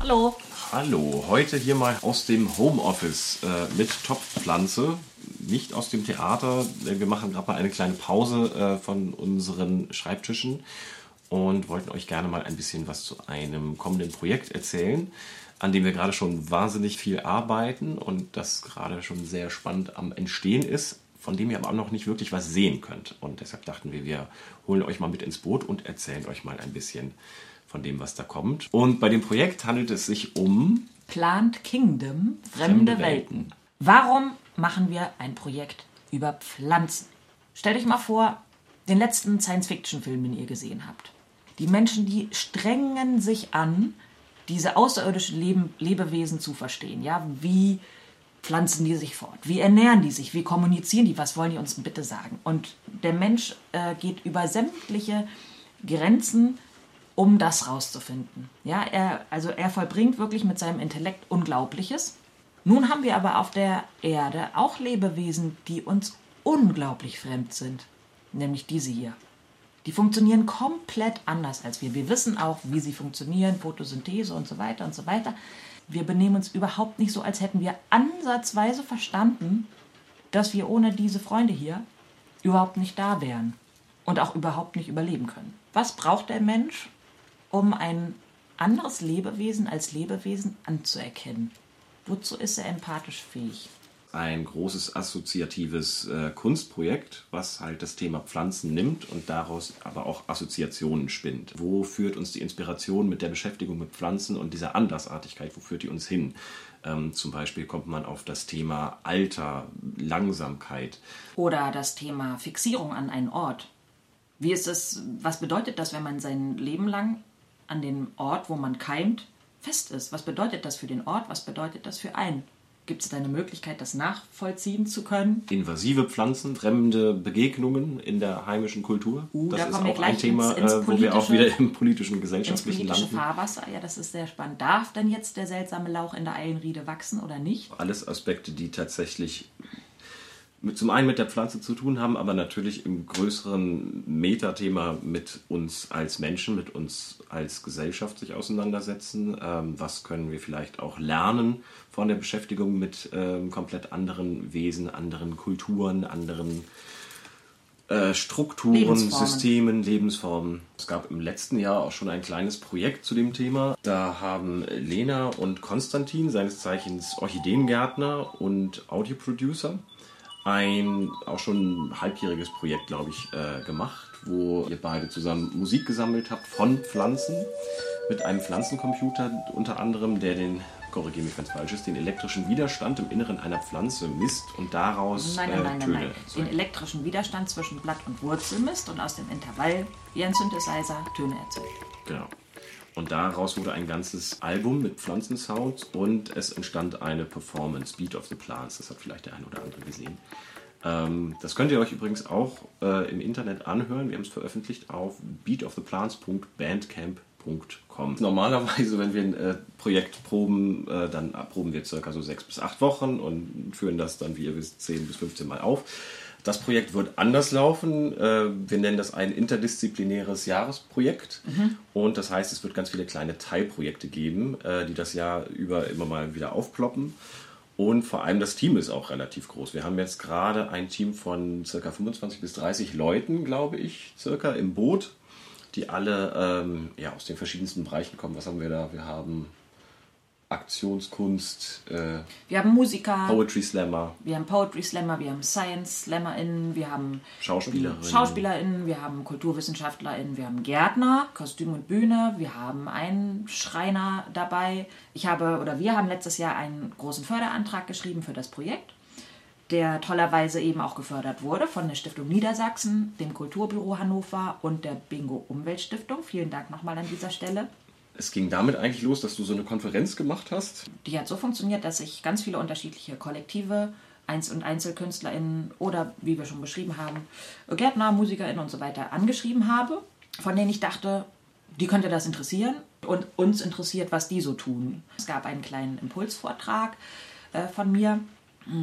Hallo. Hallo, heute hier mal aus dem Homeoffice äh, mit Topfpflanze, nicht aus dem Theater. Wir machen gerade mal eine kleine Pause äh, von unseren Schreibtischen und wollten euch gerne mal ein bisschen was zu einem kommenden Projekt erzählen, an dem wir gerade schon wahnsinnig viel arbeiten und das gerade schon sehr spannend am Entstehen ist, von dem ihr aber auch noch nicht wirklich was sehen könnt. Und deshalb dachten wir, wir holen euch mal mit ins Boot und erzählen euch mal ein bisschen von dem, was da kommt. Und bei dem Projekt handelt es sich um Plant Kingdom, fremde, Fremde Welten. Welten. Warum machen wir ein Projekt über Pflanzen? Stellt euch mal vor, den letzten Science-Fiction-Film, den ihr gesehen habt. Die Menschen, die strengen sich an, diese außerirdischen Leben, Lebewesen zu verstehen. Ja, wie pflanzen die sich fort? Wie ernähren die sich? Wie kommunizieren die? Was wollen die uns bitte sagen? Und der Mensch äh, geht über sämtliche Grenzen, um das rauszufinden. Ja, er, also er vollbringt wirklich mit seinem Intellekt Unglaubliches. Nun haben wir aber auf der Erde auch Lebewesen, die uns unglaublich fremd sind, nämlich diese hier. Die funktionieren komplett anders als wir. Wir wissen auch, wie sie funktionieren, Photosynthese und so weiter und so weiter. Wir benehmen uns überhaupt nicht so, als hätten wir ansatzweise verstanden, dass wir ohne diese Freunde hier überhaupt nicht da wären und auch überhaupt nicht überleben können. Was braucht der Mensch, um ein anderes Lebewesen als Lebewesen anzuerkennen? Wozu ist er empathisch fähig? ein großes assoziatives äh, Kunstprojekt, was halt das Thema Pflanzen nimmt und daraus aber auch Assoziationen spinnt. Wo führt uns die Inspiration mit der Beschäftigung mit Pflanzen und dieser Andersartigkeit, wo führt die uns hin? Ähm, zum Beispiel kommt man auf das Thema Alter, Langsamkeit. Oder das Thema Fixierung an einen Ort. Wie ist es, was bedeutet das, wenn man sein Leben lang an dem Ort, wo man keimt, fest ist? Was bedeutet das für den Ort? Was bedeutet das für einen? Gibt es da eine Möglichkeit, das nachvollziehen zu können? Invasive Pflanzen, fremde Begegnungen in der heimischen Kultur. Uh, das da ist auch ein Thema, ins- ins äh, wo wir auch wieder im politischen, Ins gesellschaftlichen politische landen. Fahrwasser, ja, das ist sehr spannend. Darf denn jetzt der seltsame Lauch in der Eilenriede wachsen oder nicht? alles Aspekte, die tatsächlich mit, zum einen mit der Pflanze zu tun haben, aber natürlich im größeren Metathema mit uns als Menschen, mit uns als Gesellschaft sich auseinandersetzen. Ähm, was können wir vielleicht auch lernen von der Beschäftigung mit ähm, komplett anderen Wesen, anderen Kulturen, anderen äh, Strukturen, Lebensformen. Systemen, Lebensformen. Es gab im letzten Jahr auch schon ein kleines Projekt zu dem Thema. Da haben Lena und Konstantin, seines Zeichens Orchideengärtner und Audioproducer, ein auch schon ein halbjähriges Projekt, glaube ich, äh, gemacht, wo ihr beide zusammen Musik gesammelt habt von Pflanzen mit einem Pflanzencomputer unter anderem, der den, korrigiere mich, wenn es falsch ist, den elektrischen Widerstand im Inneren einer Pflanze misst und daraus Nein, nein, äh, nein, nein, Töne nein. Den elektrischen Widerstand zwischen Blatt und Wurzel misst und aus dem Intervall wie ein Synthesizer Töne erzeugt. Genau. Und daraus wurde ein ganzes Album mit Pflanzensounds und es entstand eine Performance, Beat of the Plants. Das hat vielleicht der eine oder andere gesehen. Ähm, das könnt ihr euch übrigens auch äh, im Internet anhören. Wir haben es veröffentlicht auf beatoftheplants.bandcamp.com. Normalerweise, wenn wir ein äh, Projekt proben, äh, dann proben wir circa so sechs bis acht Wochen und führen das dann, wie ihr wisst, 10 bis 15 Mal auf. Das Projekt wird anders laufen. Äh, Wir nennen das ein interdisziplinäres Jahresprojekt. Und das heißt, es wird ganz viele kleine Teilprojekte geben, äh, die das Jahr über immer mal wieder aufploppen. Und vor allem das Team ist auch relativ groß. Wir haben jetzt gerade ein Team von circa 25 bis 30 Leuten, glaube ich, circa im Boot, die alle ähm, ja, aus den verschiedensten Bereichen kommen. Was haben wir da? Wir haben Aktionskunst, äh, Wir haben Musiker, Poetry Slammer, wir haben Poetry Slammer, wir haben Science SlammerInnen, wir haben Schauspielerinnen. SchauspielerInnen, wir haben KulturwissenschaftlerInnen, wir haben Gärtner, Kostüm und Bühne, wir haben einen Schreiner dabei. Ich habe oder wir haben letztes Jahr einen großen Förderantrag geschrieben für das Projekt, der tollerweise eben auch gefördert wurde von der Stiftung Niedersachsen, dem Kulturbüro Hannover und der Bingo Umweltstiftung. Vielen Dank nochmal an dieser Stelle. Es ging damit eigentlich los, dass du so eine Konferenz gemacht hast. Die hat so funktioniert, dass ich ganz viele unterschiedliche Kollektive, Einzel- und EinzelkünstlerInnen oder, wie wir schon beschrieben haben, Gärtner, MusikerInnen und so weiter angeschrieben habe, von denen ich dachte, die könnte das interessieren und uns interessiert, was die so tun. Es gab einen kleinen Impulsvortrag äh, von mir.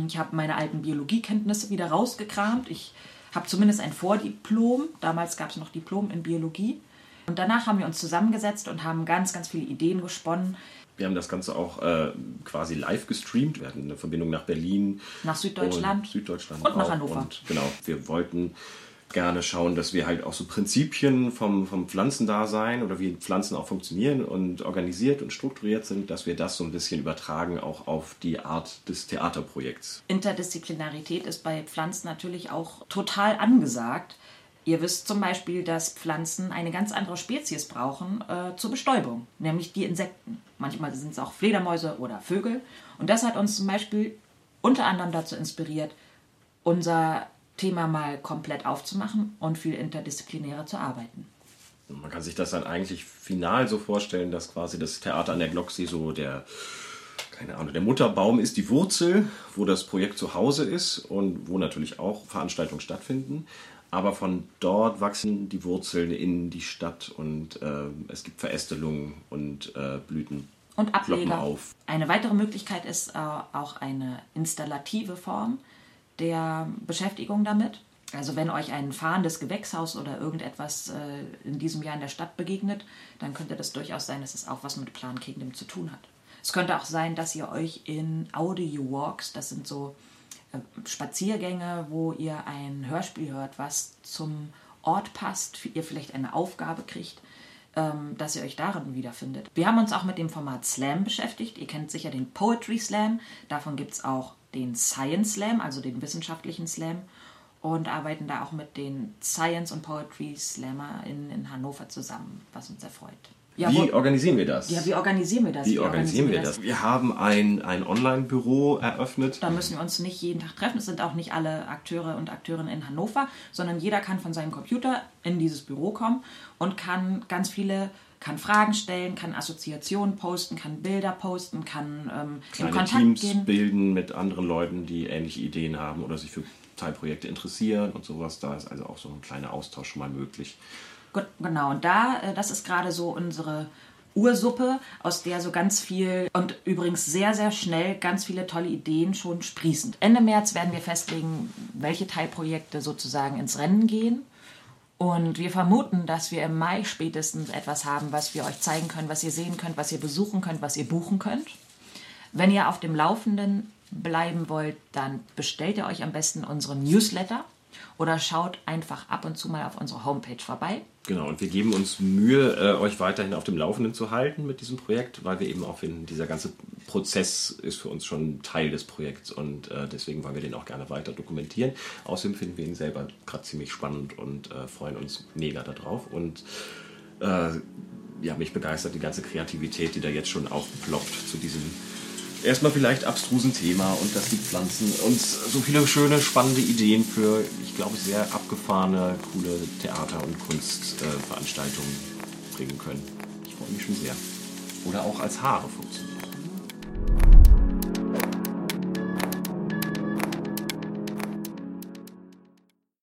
Ich habe meine alten Biologiekenntnisse wieder rausgekramt. Ich habe zumindest ein Vordiplom. Damals gab es noch Diplom in Biologie Und danach haben wir uns zusammengesetzt und haben ganz, ganz viele Ideen gesponnen. Wir haben das Ganze auch äh, quasi live gestreamt. Wir hatten eine Verbindung nach Berlin. Nach Süddeutschland. Und Süddeutschland. Und nach. Hannover. Und genau, wir wollten gerne schauen, dass wir halt auch so Prinzipien vom, vom Pflanzendasein oder wie Pflanzen auch funktionieren und organisiert und strukturiert sind, dass wir das so ein bisschen übertragen auch auf die Art des Theaterprojekts. Interdisziplinarität ist bei Pflanzen natürlich auch total angesagt. Ihr wisst zum Beispiel, dass Pflanzen eine ganz andere Spezies brauchen äh, zur Bestäubung, nämlich die Insekten. Manchmal sind es auch Fledermäuse oder Vögel. Und das hat uns zum Beispiel unter anderem dazu inspiriert, unser Thema mal komplett aufzumachen und viel interdisziplinärer zu arbeiten. Man kann sich das dann eigentlich final so vorstellen, dass quasi das Theater an der Glocksee so der, keine Ahnung, der Mutterbaum ist, die Wurzel, wo das Projekt zu Hause ist und wo natürlich auch Veranstaltungen stattfinden. Aber von dort wachsen die Wurzeln in die Stadt und äh, es gibt Verästelungen und äh, Blüten. Und Ableger. auf. Eine weitere Möglichkeit ist äh, auch eine installative Form der Beschäftigung damit. Also wenn euch ein fahrendes Gewächshaus oder irgendetwas äh, in diesem Jahr in der Stadt begegnet, dann könnte das durchaus sein, dass es auch was mit Plan Kingdom zu tun hat. Es könnte auch sein, dass ihr euch in Audio Walks, das sind so Spaziergänge, wo ihr ein Hörspiel hört, was zum Ort passt, ihr vielleicht eine Aufgabe kriegt, ähm, dass ihr euch darin wiederfindet. Wir haben uns auch mit dem Format Slam beschäftigt. Ihr kennt sicher den Poetry Slam. Davon gibt es auch den Science Slam, also den wissenschaftlichen Slam. Und arbeiten da auch mit den Science und Poetry Slammer in, Hannover zusammen, was uns sehr freut. Ja, Wie wo- organisieren wir das? ja, wie organisieren wir das? Wie organisieren wir das? Wir haben ein, ein Online-Büro eröffnet. Da müssen wir uns nicht jeden Tag treffen. Es sind auch nicht alle Akteure und Akteurinnen in Hannover, sondern jeder kann von seinem Computer in dieses Büro kommen und kann ganz viele, kann Fragen stellen, kann Assoziationen posten, kann Bilder posten, kann ähm, in kleine Kontakt Teams gehen. bilden mit anderen Leuten, die ähnliche Ideen haben oder sich für Teilprojekte interessieren und sowas. Da ist also auch so ein kleiner Austausch schon mal möglich. Genau, und da, äh, das ist gerade so unsere Ursuppe, aus der so ganz viel und übrigens sehr, sehr schnell ganz viele tolle Ideen schon sprießen. Ende März werden wir festlegen, welche Teilprojekte sozusagen ins Rennen gehen. Und wir vermuten, dass wir im Mai spätestens etwas haben, was wir euch zeigen können, was ihr sehen könnt, was ihr besuchen könnt, was ihr buchen könnt. Wenn ihr auf dem Laufenden bleiben wollt, dann bestellt ihr euch am besten unseren Newsletter oder schaut einfach ab und zu mal auf unsere Homepage vorbei. Genau, und wir geben uns Mühe, äh, euch weiterhin auf dem Laufenden zu halten mit diesem Projekt, weil wir eben auch finden, dieser ganze Prozess ist für uns schon Teil des Projekts und äh, deswegen wollen wir den auch gerne weiter dokumentieren. Außerdem finden wir ihn selber gerade ziemlich spannend und äh, freuen uns mega darauf. Und ja, mich begeistert die ganze Kreativität, die da jetzt schon aufploppt zu diesem erstmal vielleicht abstrusen Thema und dass die Pflanzen uns so viele schöne, spannende Ideen für, ich glaube, sehr abgefahrene, coole Theater- und Kunstveranstaltungen bringen können. Ich freue mich schon sehr. Oder auch als Haare funktionieren.